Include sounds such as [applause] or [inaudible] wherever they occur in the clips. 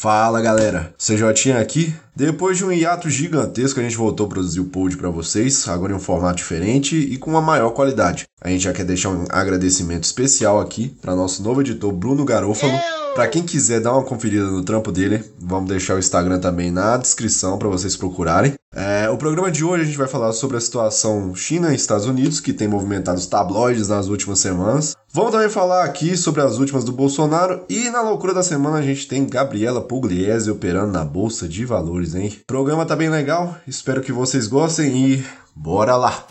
Fala galera, CJ aqui. Depois de um hiato gigantesco, a gente voltou a produzir o pod para vocês, agora em um formato diferente e com uma maior qualidade. A gente já quer deixar um agradecimento especial aqui para nosso novo editor Bruno Garofalo. Para quem quiser dar uma conferida no trampo dele, vamos deixar o Instagram também na descrição para vocês procurarem. É, o programa de hoje a gente vai falar sobre a situação China e Estados Unidos, que tem movimentado os tabloides nas últimas semanas. Vamos também falar aqui sobre as últimas do Bolsonaro e na loucura da semana a gente tem Gabriela Pugliese operando na Bolsa de Valores, hein? O programa tá bem legal, espero que vocês gostem e bora lá!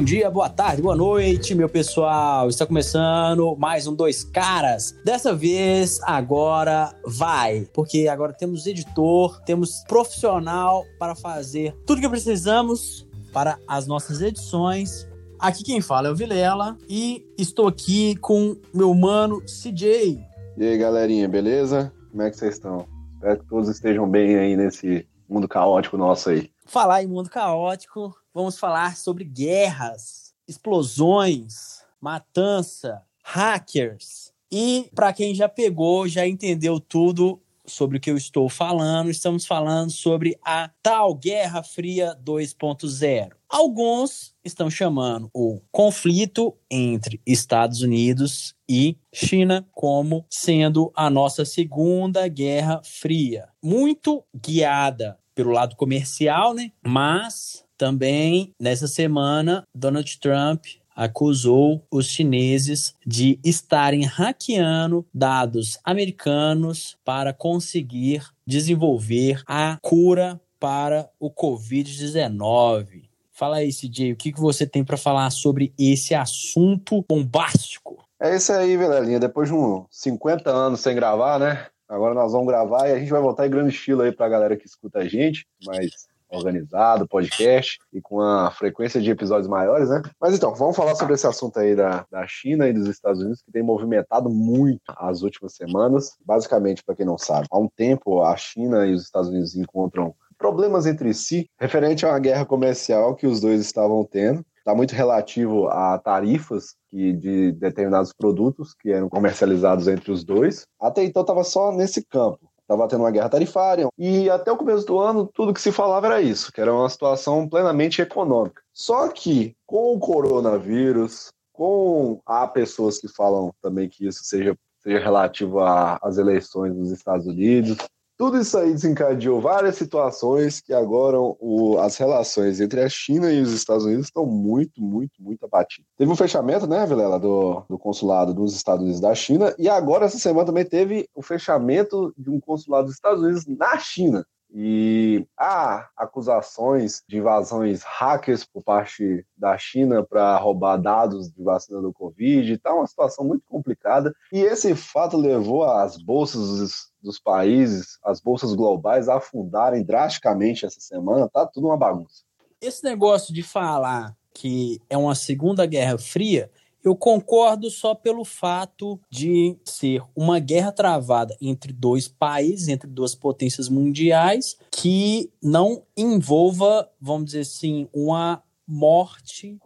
Bom dia, boa tarde, boa noite, meu pessoal. Está começando mais um Dois Caras. Dessa vez, agora vai, porque agora temos editor, temos profissional para fazer tudo que precisamos para as nossas edições. Aqui quem fala é o Vilela e estou aqui com meu mano CJ. E aí, galerinha, beleza? Como é que vocês estão? Espero que todos estejam bem aí nesse mundo caótico nosso aí. Falar em mundo caótico, vamos falar sobre guerras, explosões, matança, hackers. E para quem já pegou, já entendeu tudo sobre o que eu estou falando, estamos falando sobre a tal Guerra Fria 2.0. Alguns estão chamando o conflito entre Estados Unidos e China como sendo a nossa segunda Guerra Fria, muito guiada pelo lado comercial, né? Mas também, nessa semana, Donald Trump acusou os chineses de estarem hackeando dados americanos para conseguir desenvolver a cura para o Covid-19. Fala aí, CJ, o que, que você tem para falar sobre esse assunto bombástico? É isso aí, Vilelinha. Depois de uns 50 anos sem gravar, né? Agora nós vamos gravar e a gente vai voltar em grande estilo aí para a galera que escuta a gente, mas organizado, podcast e com uma frequência de episódios maiores, né? Mas então, vamos falar sobre esse assunto aí da, da China e dos Estados Unidos, que tem movimentado muito as últimas semanas. Basicamente, para quem não sabe, há um tempo a China e os Estados Unidos encontram problemas entre si, referente a uma guerra comercial que os dois estavam tendo. Está muito relativo a tarifas que de determinados produtos que eram comercializados entre os dois. Até então estava só nesse campo estava tendo uma guerra tarifária, e até o começo do ano tudo que se falava era isso, que era uma situação plenamente econômica. Só que com o coronavírus, com há pessoas que falam também que isso seja, seja relativo às eleições dos Estados Unidos, tudo isso aí desencadeou várias situações que agora o, as relações entre a China e os Estados Unidos estão muito, muito, muito abatidas. Teve um fechamento, né, Vilela, do, do consulado dos Estados Unidos da China, e agora essa semana também teve o fechamento de um consulado dos Estados Unidos na China. E há acusações de invasões hackers por parte da China para roubar dados de vacina do Covid. Está uma situação muito complicada. E esse fato levou as bolsas dos, dos países, as bolsas globais, a afundarem drasticamente essa semana. Tá tudo uma bagunça. Esse negócio de falar que é uma Segunda Guerra Fria eu concordo só pelo fato de ser uma guerra travada entre dois países, entre duas potências mundiais, que não envolva, vamos dizer assim, uma morte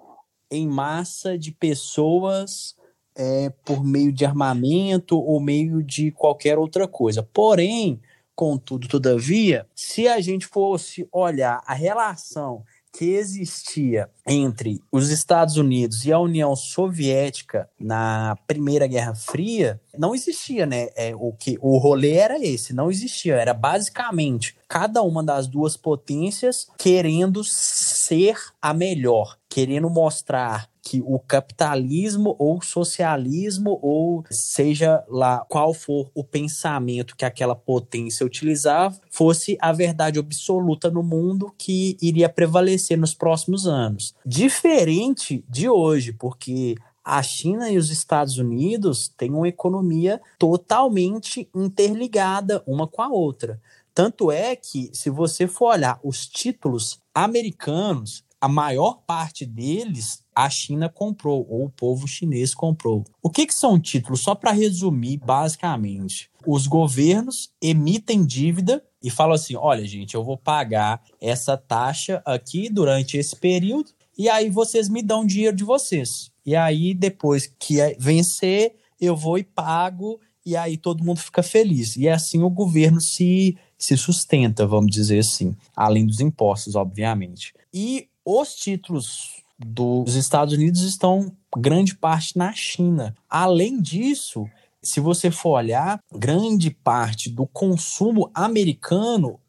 em massa de pessoas é, por meio de armamento ou meio de qualquer outra coisa. Porém, contudo, todavia, se a gente fosse olhar a relação que existia entre os Estados Unidos e a União Soviética na Primeira Guerra Fria não existia, né? É, o que o rolê era esse, não existia. Era basicamente cada uma das duas potências querendo ser a melhor, querendo mostrar que o capitalismo ou socialismo ou seja lá qual for o pensamento que aquela potência utilizava fosse a verdade absoluta no mundo que iria prevalecer nos próximos anos. Diferente de hoje, porque a China e os Estados Unidos têm uma economia totalmente interligada uma com a outra. Tanto é que, se você for olhar os títulos americanos, a maior parte deles a China comprou, ou o povo chinês comprou. O que, que são títulos? Só para resumir, basicamente, os governos emitem dívida e fala assim: olha, gente, eu vou pagar essa taxa aqui durante esse período, e aí vocês me dão dinheiro de vocês. E aí, depois que é vencer, eu vou e pago, e aí todo mundo fica feliz. E assim o governo se, se sustenta, vamos dizer assim, além dos impostos, obviamente. E os títulos dos Estados Unidos estão grande parte na China. Além disso, se você for olhar, grande parte do consumo americano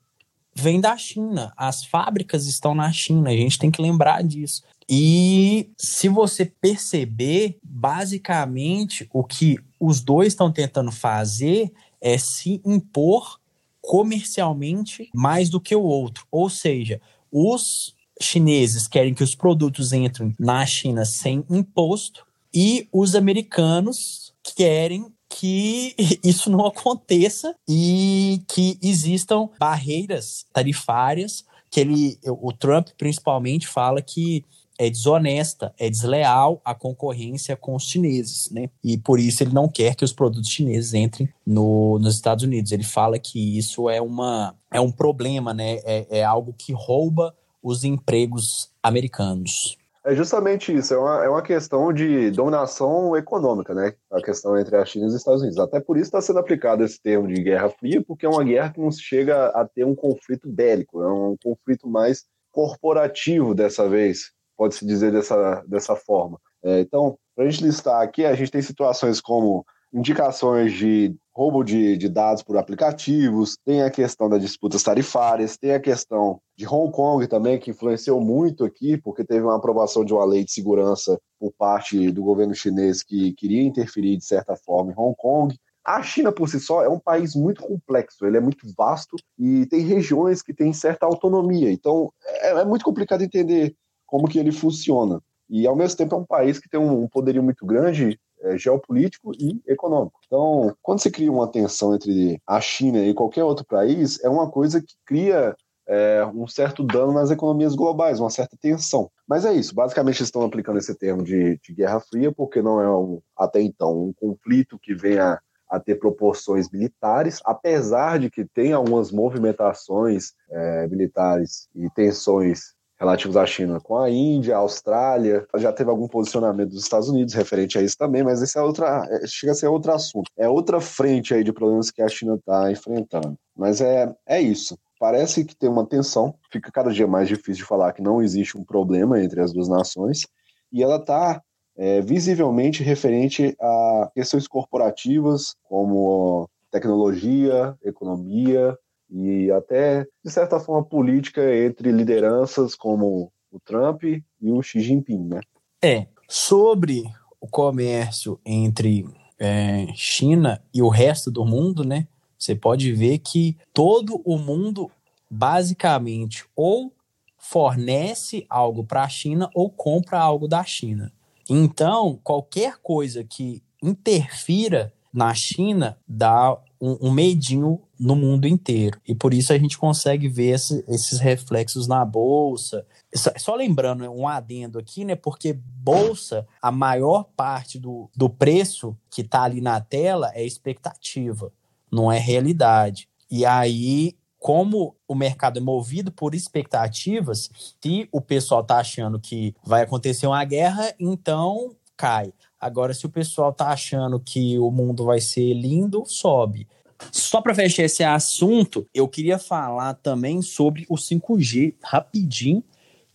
vem da China. As fábricas estão na China, a gente tem que lembrar disso. E se você perceber, basicamente o que os dois estão tentando fazer é se impor comercialmente mais do que o outro. Ou seja, os chineses querem que os produtos entrem na China sem imposto e os americanos querem que [laughs] isso não aconteça e que existam barreiras tarifárias que ele, o Trump principalmente fala que é desonesta, é desleal a concorrência com os chineses, né? E por isso ele não quer que os produtos chineses entrem no, nos Estados Unidos. Ele fala que isso é, uma, é um problema, né? É, é algo que rouba os empregos americanos. É justamente isso, é uma, é uma questão de dominação econômica, né? A questão entre a China e os Estados Unidos. Até por isso está sendo aplicado esse termo de guerra fria, porque é uma guerra que não chega a ter um conflito bélico, é um conflito mais corporativo dessa vez, pode-se dizer dessa, dessa forma. É, então, para a gente listar aqui, a gente tem situações como indicações de roubo de, de, dados por aplicativos, tem a questão das disputas tarifárias, tem a questão de Hong Kong também, que influenciou muito aqui, porque teve uma aprovação de uma lei de segurança por parte do governo chinês que queria interferir, de certa forma, em Hong Kong. A China, por si só, é um país muito complexo, ele é muito vasto e tem regiões que têm certa autonomia. Então, é, é muito complicado entender como que ele funciona. E, ao mesmo tempo, é um país que tem um poderio muito grande é, geopolítico e econômico. Então, quando se cria uma tensão entre a China e qualquer outro país, é uma coisa que cria é, um certo dano nas economias globais, uma certa tensão. Mas é isso, basicamente estão aplicando esse termo de, de Guerra Fria, porque não é um, até então um conflito que venha a ter proporções militares, apesar de que tem algumas movimentações é, militares e tensões relativos à China com a Índia, a Austrália, já teve algum posicionamento dos Estados Unidos referente a isso também, mas esse é outra, é, chega a ser outro assunto. É outra frente aí de problemas que a China está enfrentando. Mas é, é isso. Parece que tem uma tensão, fica cada dia mais difícil de falar que não existe um problema entre as duas nações, e ela está é, visivelmente referente a questões corporativas, como tecnologia, economia, e até, de certa forma, política entre lideranças como o Trump e o Xi Jinping, né? É, sobre o comércio entre é, China e o resto do mundo, né? Você pode ver que todo o mundo basicamente ou fornece algo para a China ou compra algo da China. Então, qualquer coisa que interfira na China dá um, um medinho no mundo inteiro. E por isso a gente consegue ver esse, esses reflexos na bolsa. Só, só lembrando, um adendo aqui, né? Porque bolsa, a maior parte do, do preço que está ali na tela é expectativa, não é realidade. E aí como o mercado é movido por expectativas, se o pessoal está achando que vai acontecer uma guerra, então cai. Agora, se o pessoal tá achando que o mundo vai ser lindo, sobe. Só para fechar esse assunto, eu queria falar também sobre o 5G rapidinho,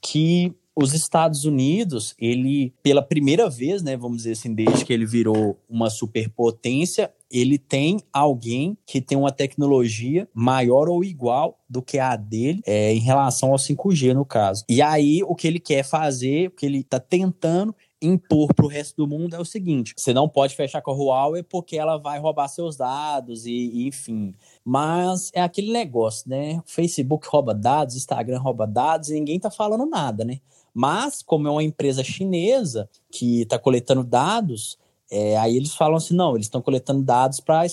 que os Estados Unidos, ele pela primeira vez, né, vamos dizer assim, desde que ele virou uma superpotência, ele tem alguém que tem uma tecnologia maior ou igual do que a dele é, em relação ao 5G, no caso. E aí, o que ele quer fazer, o que ele está tentando impor para o resto do mundo é o seguinte: você não pode fechar com a Huawei porque ela vai roubar seus dados e, e, enfim. Mas é aquele negócio, né? Facebook rouba dados, Instagram rouba dados e ninguém tá falando nada, né? Mas, como é uma empresa chinesa que está coletando dados, é, aí eles falam assim: não, eles estão coletando dados para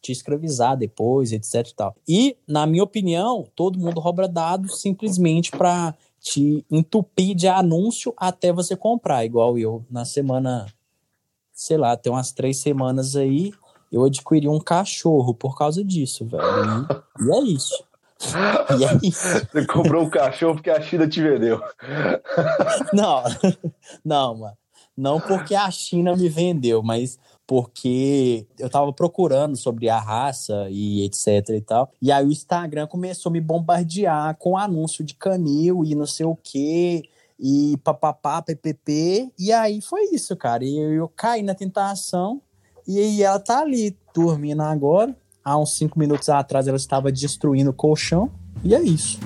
te escravizar depois, etc e tal. E, na minha opinião, todo mundo rouba dados simplesmente para te entupir de anúncio até você comprar, igual eu. Na semana, sei lá, tem umas três semanas aí, eu adquiri um cachorro por causa disso, velho. E, é isso. E é isso. Você comprou um cachorro porque a China te vendeu. Não, [laughs] não, mano. Não [laughs] porque a China me vendeu, mas porque eu tava procurando sobre a raça e etc e tal. E aí o Instagram começou a me bombardear com anúncio de canil e não sei o quê, e papapá, ppp. E aí foi isso, cara. E eu, eu caí na tentação. E aí ela tá ali dormindo agora. Há uns cinco minutos atrás ela estava destruindo o colchão. E é isso.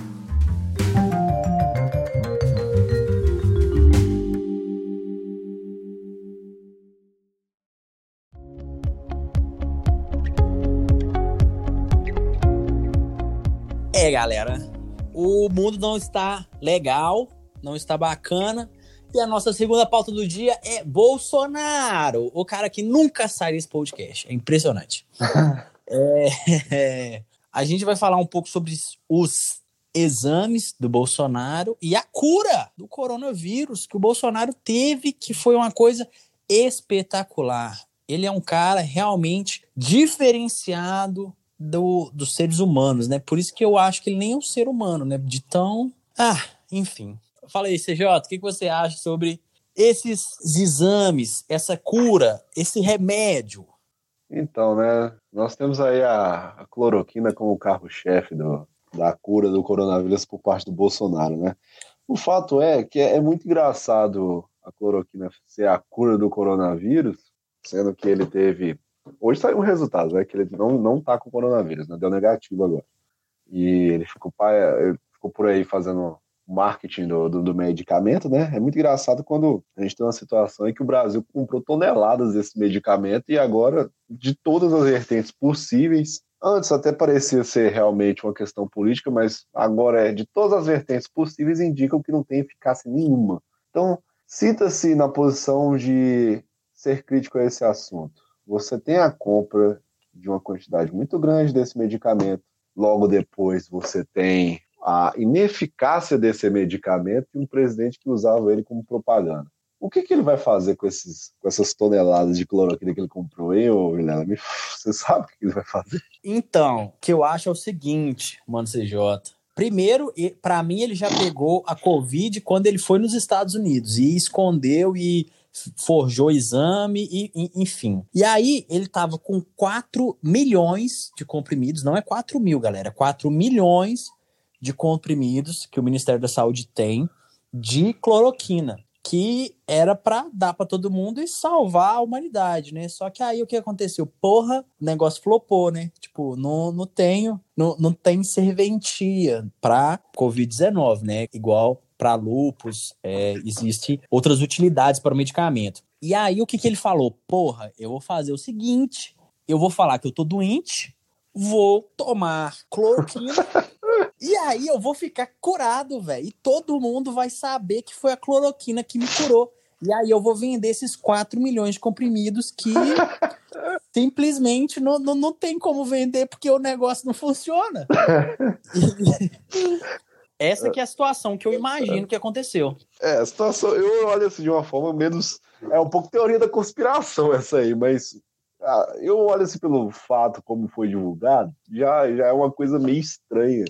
É, galera, o mundo não está legal, não está bacana. E a nossa segunda pauta do dia é Bolsonaro, o cara que nunca sai desse podcast. É impressionante. [laughs] é, é, [laughs] a gente vai falar um pouco sobre os exames do Bolsonaro e a cura do coronavírus que o Bolsonaro teve, que foi uma coisa espetacular. Ele é um cara realmente diferenciado do, dos seres humanos, né? Por isso que eu acho que ele nem é um ser humano, né? De tão. Ah, enfim. Fala aí, CJ, o que, você acha sobre esses exames, essa cura, esse remédio? Então, né? Nós temos aí a, a cloroquina como carro-chefe da cura do coronavírus por parte do Bolsonaro, né? O fato é que é, é muito engraçado a cloroquina ser a cura do coronavírus, sendo que ele teve Hoje saiu um resultado, né? Que ele não, não tá com coronavírus, né? Deu negativo agora. E ele ficou, ele ficou por aí fazendo marketing do, do, do, medicamento, né? É muito engraçado quando a gente tem uma situação em que o Brasil comprou toneladas desse medicamento e agora, de todas as vertentes possíveis, antes até parecia ser realmente uma questão política, mas agora é de todas as vertentes possíveis indicam que não tem eficácia nenhuma. Então, sinta-se na posição de ser crítico a esse assunto você tem a compra de uma quantidade muito grande desse medicamento, logo depois você tem a ineficácia desse medicamento e um presidente que usava ele como propaganda. O que, que ele vai fazer com, esses, com essas toneladas de cloroquina que ele comprou, hein, ô Vilela? Você sabe o que ele vai fazer? Então, o que eu acho é o seguinte, mano CJ. Primeiro, para mim, ele já pegou a Covid quando ele foi nos Estados Unidos e escondeu e forjou exame e, e, enfim. E aí ele tava com 4 milhões de comprimidos, não é 4 mil, galera, 4 milhões de comprimidos que o Ministério da Saúde tem de cloroquina, que era para dar para todo mundo e salvar a humanidade, né? Só que aí o que aconteceu? Porra, o negócio flopou, né? Tipo, não, não tenho, não, não tem serventia para COVID-19, né? Igual para lupus, é, existe outras utilidades para o medicamento. E aí o que, que ele falou? Porra, eu vou fazer o seguinte, eu vou falar que eu tô doente, vou tomar cloroquina [laughs] e aí eu vou ficar curado, velho. E todo mundo vai saber que foi a cloroquina que me curou. E aí eu vou vender esses 4 milhões de comprimidos que [laughs] simplesmente não, não, não tem como vender porque o negócio não funciona. [laughs] Essa que é a situação que eu imagino que aconteceu. É, a situação, eu olho assim de uma forma menos. É um pouco teoria da conspiração essa aí, mas ah, eu olho assim pelo fato como foi divulgado, já, já é uma coisa meio estranha.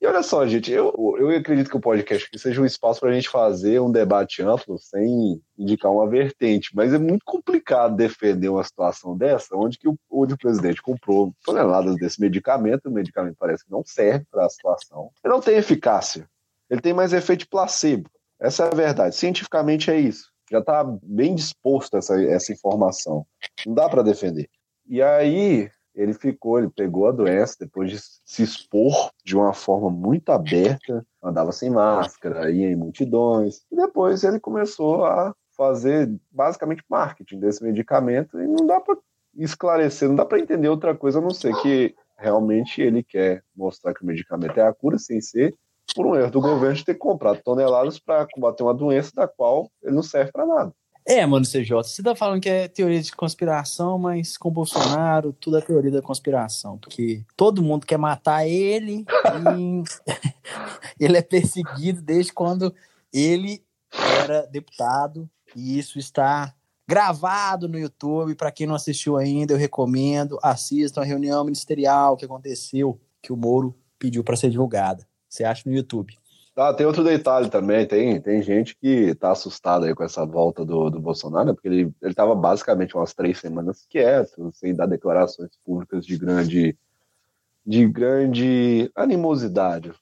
E olha só, gente, eu, eu acredito que o podcast seja um espaço para a gente fazer um debate amplo sem indicar uma vertente, mas é muito complicado defender uma situação dessa, onde, que o, onde o presidente comprou toneladas desse medicamento, o medicamento parece que não serve para a situação, ele não tem eficácia, ele tem mais efeito placebo. Essa é a verdade. Cientificamente é isso. Já está bem disposto essa, essa informação. Não dá para defender. E aí, ele ficou, ele pegou a doença depois de se expor de uma forma muito aberta, andava sem máscara, ia em multidões, e depois ele começou a fazer basicamente marketing desse medicamento e não dá para esclarecer, não dá para entender outra coisa a não ser que realmente ele quer mostrar que o medicamento é a cura sem ser por um erro do governo de ter comprado toneladas para combater uma doença da qual ele não serve para nada. É, mano, CJ, você tá falando que é teoria de conspiração, mas com Bolsonaro tudo é teoria da conspiração, porque todo mundo quer matar ele e [laughs] ele é perseguido desde quando ele era deputado e isso está gravado no YouTube. Para quem não assistiu ainda, eu recomendo. Assistam a reunião ministerial que aconteceu, que o Moro pediu para ser divulgada. Você acha no YouTube. Ah, tem outro detalhe também, tem, tem gente que tá assustada aí com essa volta do, do Bolsonaro, né? porque ele, ele tava basicamente umas três semanas quieto, sem dar declarações públicas de grande, de grande animosidade,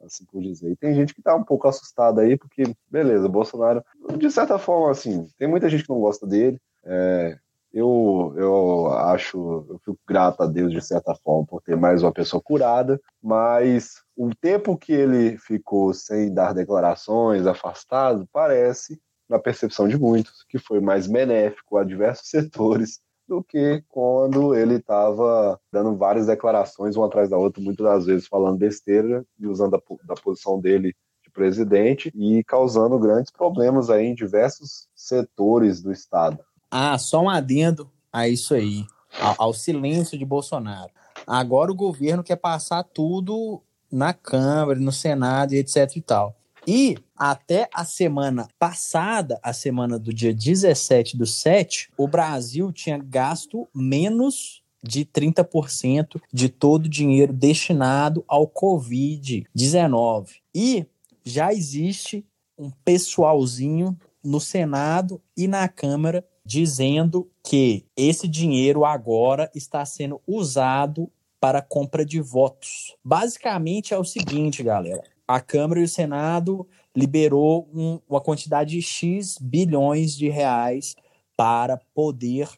assim por dizer. E tem gente que tá um pouco assustada aí, porque, beleza, Bolsonaro, de certa forma, assim, tem muita gente que não gosta dele, é, eu, eu acho, eu fico grato a Deus de certa forma por ter mais uma pessoa curada, mas o tempo que ele ficou sem dar declarações, afastado, parece, na percepção de muitos, que foi mais benéfico a diversos [laughs] setores do que quando ele estava dando várias declarações, uma atrás da outra, muitas das vezes falando besteira e usando a, da posição dele de presidente e causando grandes problemas aí em diversos setores do Estado. Ah, só um adendo a isso aí, ao, ao silêncio de Bolsonaro. Agora o governo quer passar tudo na Câmara, no Senado e etc e tal. E até a semana passada, a semana do dia 17 do 7, o Brasil tinha gasto menos de 30% de todo o dinheiro destinado ao Covid-19. E já existe um pessoalzinho no Senado e na Câmara dizendo que esse dinheiro agora está sendo usado para compra de votos. Basicamente é o seguinte, galera. A Câmara e o Senado liberou um, uma quantidade de X bilhões de reais para poder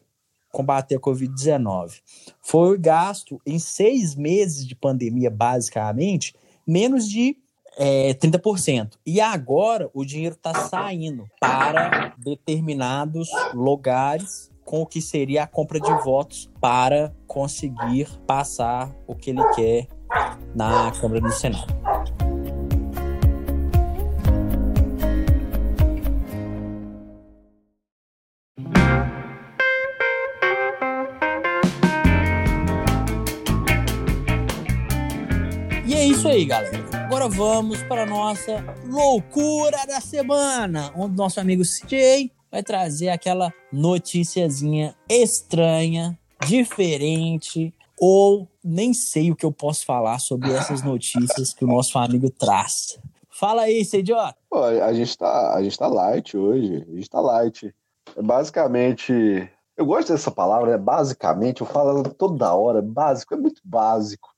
combater a Covid-19. Foi gasto em seis meses de pandemia, basicamente, menos de é, 30%. E agora o dinheiro está saindo para determinados lugares com o que seria a compra de votos para conseguir passar o que ele quer na Câmara do Senado. E é isso aí, galera. Agora vamos para a nossa loucura da semana, onde nosso amigo CJ vai trazer aquela noticiazinha estranha, diferente, ou nem sei o que eu posso falar sobre essas notícias que o nosso amigo traz. Fala aí. Pô, a gente tá, a gente tá light hoje, a gente tá light. É basicamente, eu gosto dessa palavra, né? Basicamente, eu falo toda hora, básico, é muito básico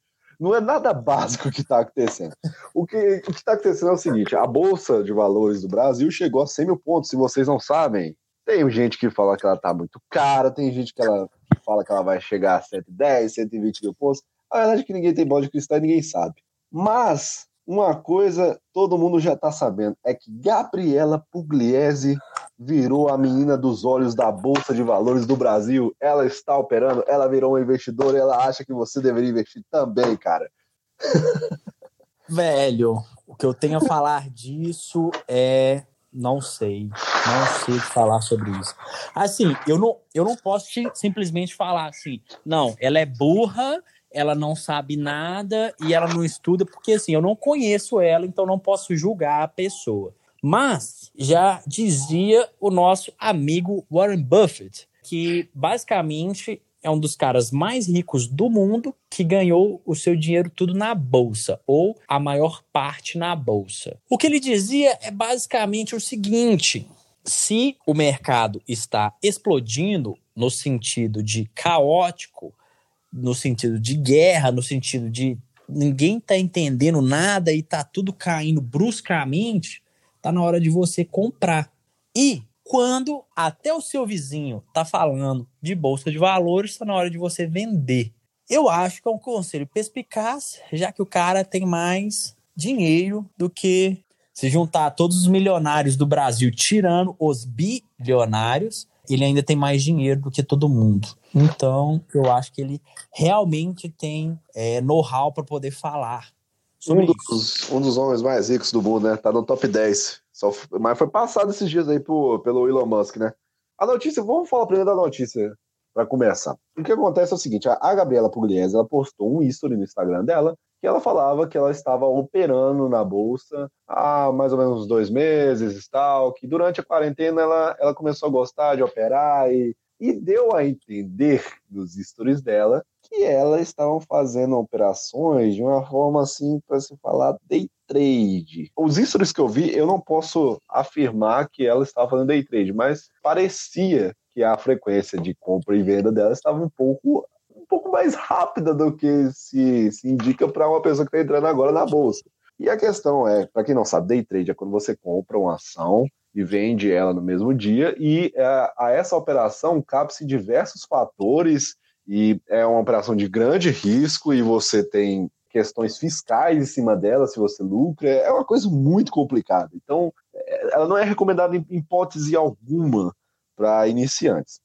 não é nada [laughs] básico que está acontecendo. O que está acontecendo é o seguinte: a Bolsa de Valores do Brasil chegou a 100 mil pontos. Se vocês não sabem, tem gente que fala que ela está muito cara, tem gente que, ela, que fala que ela vai chegar a 110, 120 mil pontos. A verdade é que ninguém tem bola de cristal e ninguém sabe. Mas uma coisa todo mundo já está sabendo é que Gabriela Pugliese virou a menina dos olhos da Bolsa de Valores do Brasil. Ela está operando, ela virou uma investidora ela acha que você deveria investir também, cara. [laughs] Velho, o que eu tenho a falar disso é. Não sei. Não sei o que falar sobre isso. Assim, eu não, eu não posso simplesmente falar assim, não, ela é burra ela não sabe nada e ela não estuda, porque assim, eu não conheço ela, então não posso julgar a pessoa. Mas já dizia o nosso amigo Warren Buffett, que basicamente é um dos caras mais ricos do mundo que ganhou o seu dinheiro tudo na bolsa, ou a maior parte na bolsa. O que ele dizia é basicamente o seguinte: se o mercado está explodindo no sentido de caótico, no sentido de guerra, no sentido de ninguém tá entendendo nada e tá tudo caindo bruscamente, tá na hora de você comprar. E quando até o seu vizinho tá falando de bolsa de valores, tá na hora de você vender. Eu acho que é um conselho perspicaz, já que o cara tem mais dinheiro do que se juntar todos os milionários do Brasil, tirando os bilionários, ele ainda tem mais dinheiro do que todo mundo. Então, eu acho que ele realmente tem é, know-how para poder falar. Um dos, um dos, homens mais ricos do mundo, né? Tá no top 10. Só, mas foi passado esses dias aí por, pelo Elon Musk, né? A notícia, vamos falar primeiro da notícia para começar. O que acontece é o seguinte: a Gabriela Pugliese ela postou um history no Instagram dela que ela falava que ela estava operando na bolsa há mais ou menos dois meses e tal, que durante a quarentena ela, ela começou a gostar de operar e, e deu a entender nos stories dela que ela estavam fazendo operações de uma forma assim, para se falar, day trade. Os stories que eu vi, eu não posso afirmar que ela estava fazendo day trade, mas parecia que a frequência de compra e venda dela estava um pouco pouco mais rápida do que se, se indica para uma pessoa que está entrando agora na bolsa. E a questão é, para quem não sabe, day trade é quando você compra uma ação e vende ela no mesmo dia, e a, é, a essa operação cabe-se diversos fatores, e é uma operação de grande risco, e você tem questões fiscais em cima dela, se você lucra, é uma coisa muito complicada. Então, é, ela não é recomendada em hipótese alguma para iniciantes.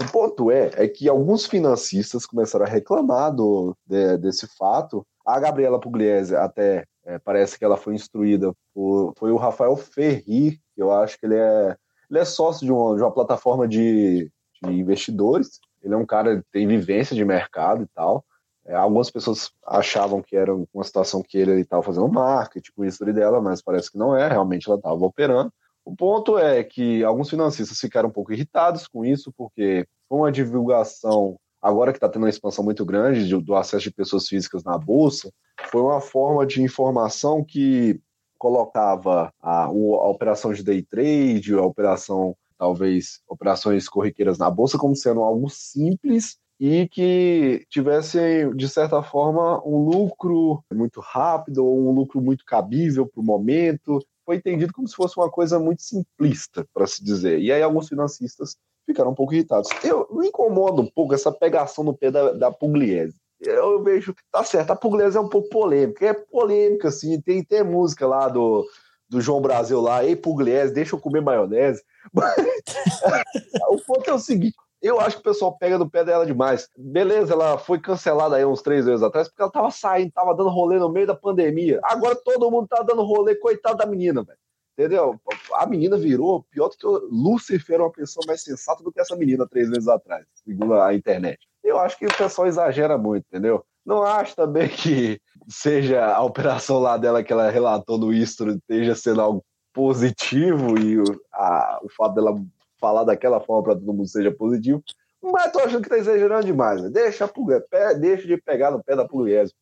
O ponto é, é que alguns financistas começaram a reclamar do, de, desse fato. A Gabriela Pugliese até é, parece que ela foi instruída por foi o Rafael Ferri, que eu acho que ele é, ele é sócio de uma, de uma plataforma de, de investidores. Ele é um cara que tem vivência de mercado e tal. É, algumas pessoas achavam que era uma situação que ele estava fazendo marketing com isso dela, mas parece que não é, realmente ela estava operando. O ponto é que alguns financistas ficaram um pouco irritados com isso, porque foi uma divulgação, agora que está tendo uma expansão muito grande do, do acesso de pessoas físicas na Bolsa, foi uma forma de informação que colocava a, a operação de day trade, a operação, talvez, operações corriqueiras na Bolsa como sendo algo simples e que tivesse, de certa forma, um lucro muito rápido ou um lucro muito cabível para o momento, foi entendido como se fosse uma coisa muito simplista, para se dizer. E aí alguns financistas ficaram um pouco irritados. Eu me incomodo um pouco essa pegação no pé da, da Pugliese. Eu vejo, tá certo, a Pugliese é um pouco polêmica, é polêmica, assim, tem, tem música lá do, do João Brasil lá, ei Pugliese, deixa eu comer maionese. [laughs] O ponto é o seguinte, eu acho que o pessoal pega no pé dela demais. Beleza, ela foi cancelada aí uns três meses atrás porque ela tava saindo, tava dando rolê no meio da pandemia. Agora todo mundo tá dando rolê, coitado da menina, velho. Entendeu? A menina virou pior do que o Lucifer, uma pessoa mais sensata do que essa menina três meses atrás, segundo a internet. Eu acho que o pessoal exagera muito, entendeu? Não acho também que seja a operação lá dela que ela relatou no Istro esteja sendo algo positivo e a, o fato dela falar daquela forma para todo mundo seja positivo. Mas tô achando que tá exagerando demais. Né? Deixa, a deixa de pegar no pé da pugliese.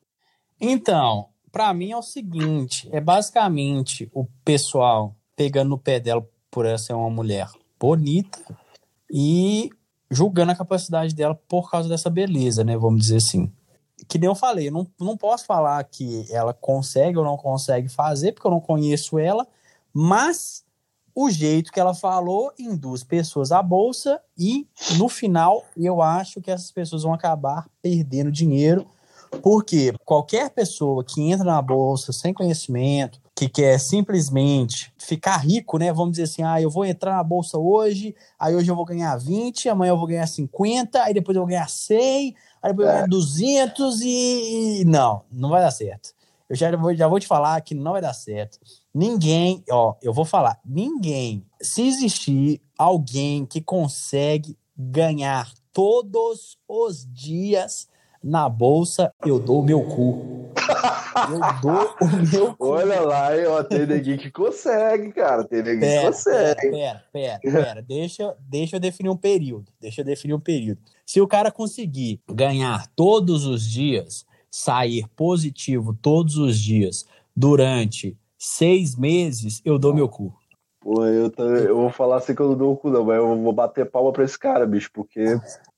Então, para mim é o seguinte: é basicamente o pessoal pegando no pé dela por ela ser uma mulher bonita e julgando a capacidade dela por causa dessa beleza, né? Vamos dizer assim. Que nem eu falei, eu não, não posso falar que ela consegue ou não consegue fazer, porque eu não conheço ela, mas o jeito que ela falou induz pessoas à bolsa e no final eu acho que essas pessoas vão acabar perdendo dinheiro porque qualquer pessoa que entra na bolsa sem conhecimento, que quer simplesmente ficar rico, né? Vamos dizer assim, ah, eu vou entrar na bolsa hoje, aí hoje eu vou ganhar 20, amanhã eu vou ganhar 50, aí depois eu vou ganhar 100, aí depois ganhar 200 e não, não vai dar certo. Eu já vou, já vou te falar que não vai dar certo. Ninguém, ó, eu vou falar, ninguém, se existir alguém que consegue ganhar todos os dias na bolsa, eu dou o meu cu. Eu dou o meu cu. Olha lá, ó, tem que consegue, cara. Tem neguinho que consegue. Pera, pera, pera, pera. Deixa, deixa eu definir um período. Deixa eu definir um período. Se o cara conseguir ganhar todos os dias, sair positivo todos os dias durante seis meses, eu dou meu cu. Pô, eu, eu vou falar assim que eu não dou o cu, não, mas eu vou bater palma pra esse cara, bicho, porque.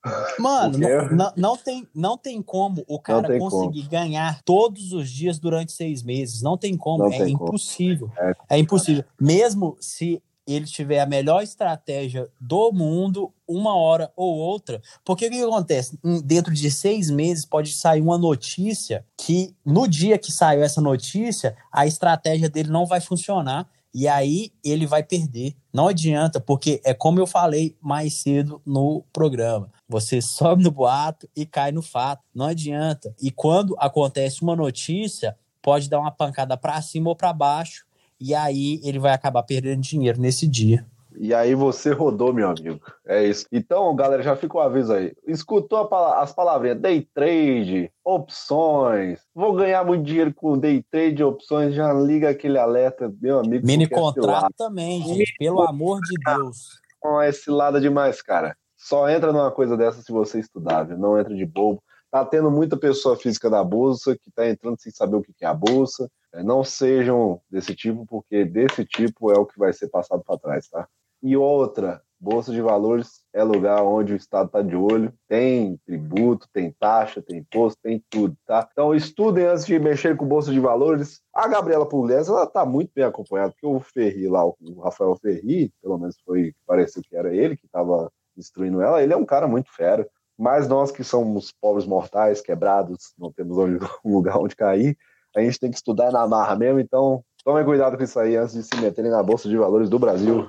[laughs] Mano, porque... Não, não, tem, não tem como o cara conseguir como. ganhar todos os dias durante seis meses. Não tem como, não é tem impossível. Como. É, é impossível. Mesmo se ele tiver a melhor estratégia do mundo, uma hora ou outra. Porque o que acontece? Dentro de seis meses pode sair uma notícia que, no dia que saiu essa notícia, a estratégia dele não vai funcionar. E aí ele vai perder. Não adianta, porque é como eu falei mais cedo no programa. Você [laughs] sobe no boato e cai no fato. Não adianta. E quando acontece uma notícia, pode dar uma pancada para cima ou para baixo e aí ele vai acabar perdendo dinheiro nesse dia. E aí você rodou, meu amigo. É isso. Então, galera, já fica o aviso aí. Escutou as palavrinhas day trade, opções. Vou ganhar muito dinheiro com day trade, opções. Já liga aquele alerta, meu amigo. Mini contrato também, gente. Pelo amor de Deus. Não é cilada demais, cara. Só entra numa coisa dessa se você estudar, viu? Não entra de bobo. Tá tendo muita pessoa física na bolsa que tá entrando sem saber o que é a bolsa. É, não sejam desse tipo, porque desse tipo é o que vai ser passado para trás, tá? E outra, Bolsa de Valores é lugar onde o Estado está de olho. Tem tributo, tem taxa, tem imposto, tem tudo, tá? Então estudem antes de mexer com Bolsa de Valores. A Gabriela Pugliese, ela tá muito bem acompanhada, porque o Ferri lá, o Rafael Ferri, pelo menos foi, pareceu que era ele que estava instruindo ela, ele é um cara muito fera. Mas nós que somos pobres mortais, quebrados, não temos [laughs] um lugar onde cair, a gente tem que estudar na marra mesmo, então tomem cuidado com isso aí antes de se meterem na Bolsa de Valores do Brasil.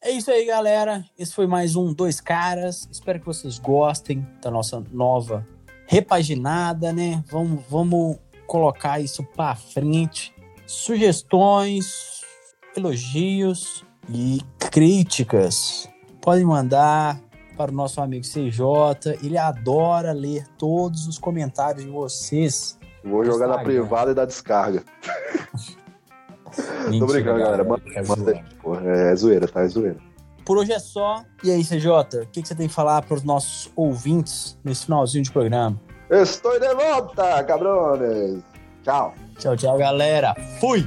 É isso aí, galera. Esse foi mais um Dois Caras. Espero que vocês gostem da nossa nova repaginada, né? Vamos, vamos colocar isso para frente. Sugestões, elogios e críticas podem mandar para o nosso amigo CJ. Ele adora ler todos os comentários de vocês. Vou jogar na privada e dar descarga. [laughs] Mentira, Tô brincando, galera. Manda, é, manda, porra, é zoeira, tá? É zoeira. Por hoje é só. E aí, CJ, o que, que você tem que falar para os nossos ouvintes nesse finalzinho de programa? Estou de volta, cabrones! Tchau. Tchau, tchau, galera. Fui!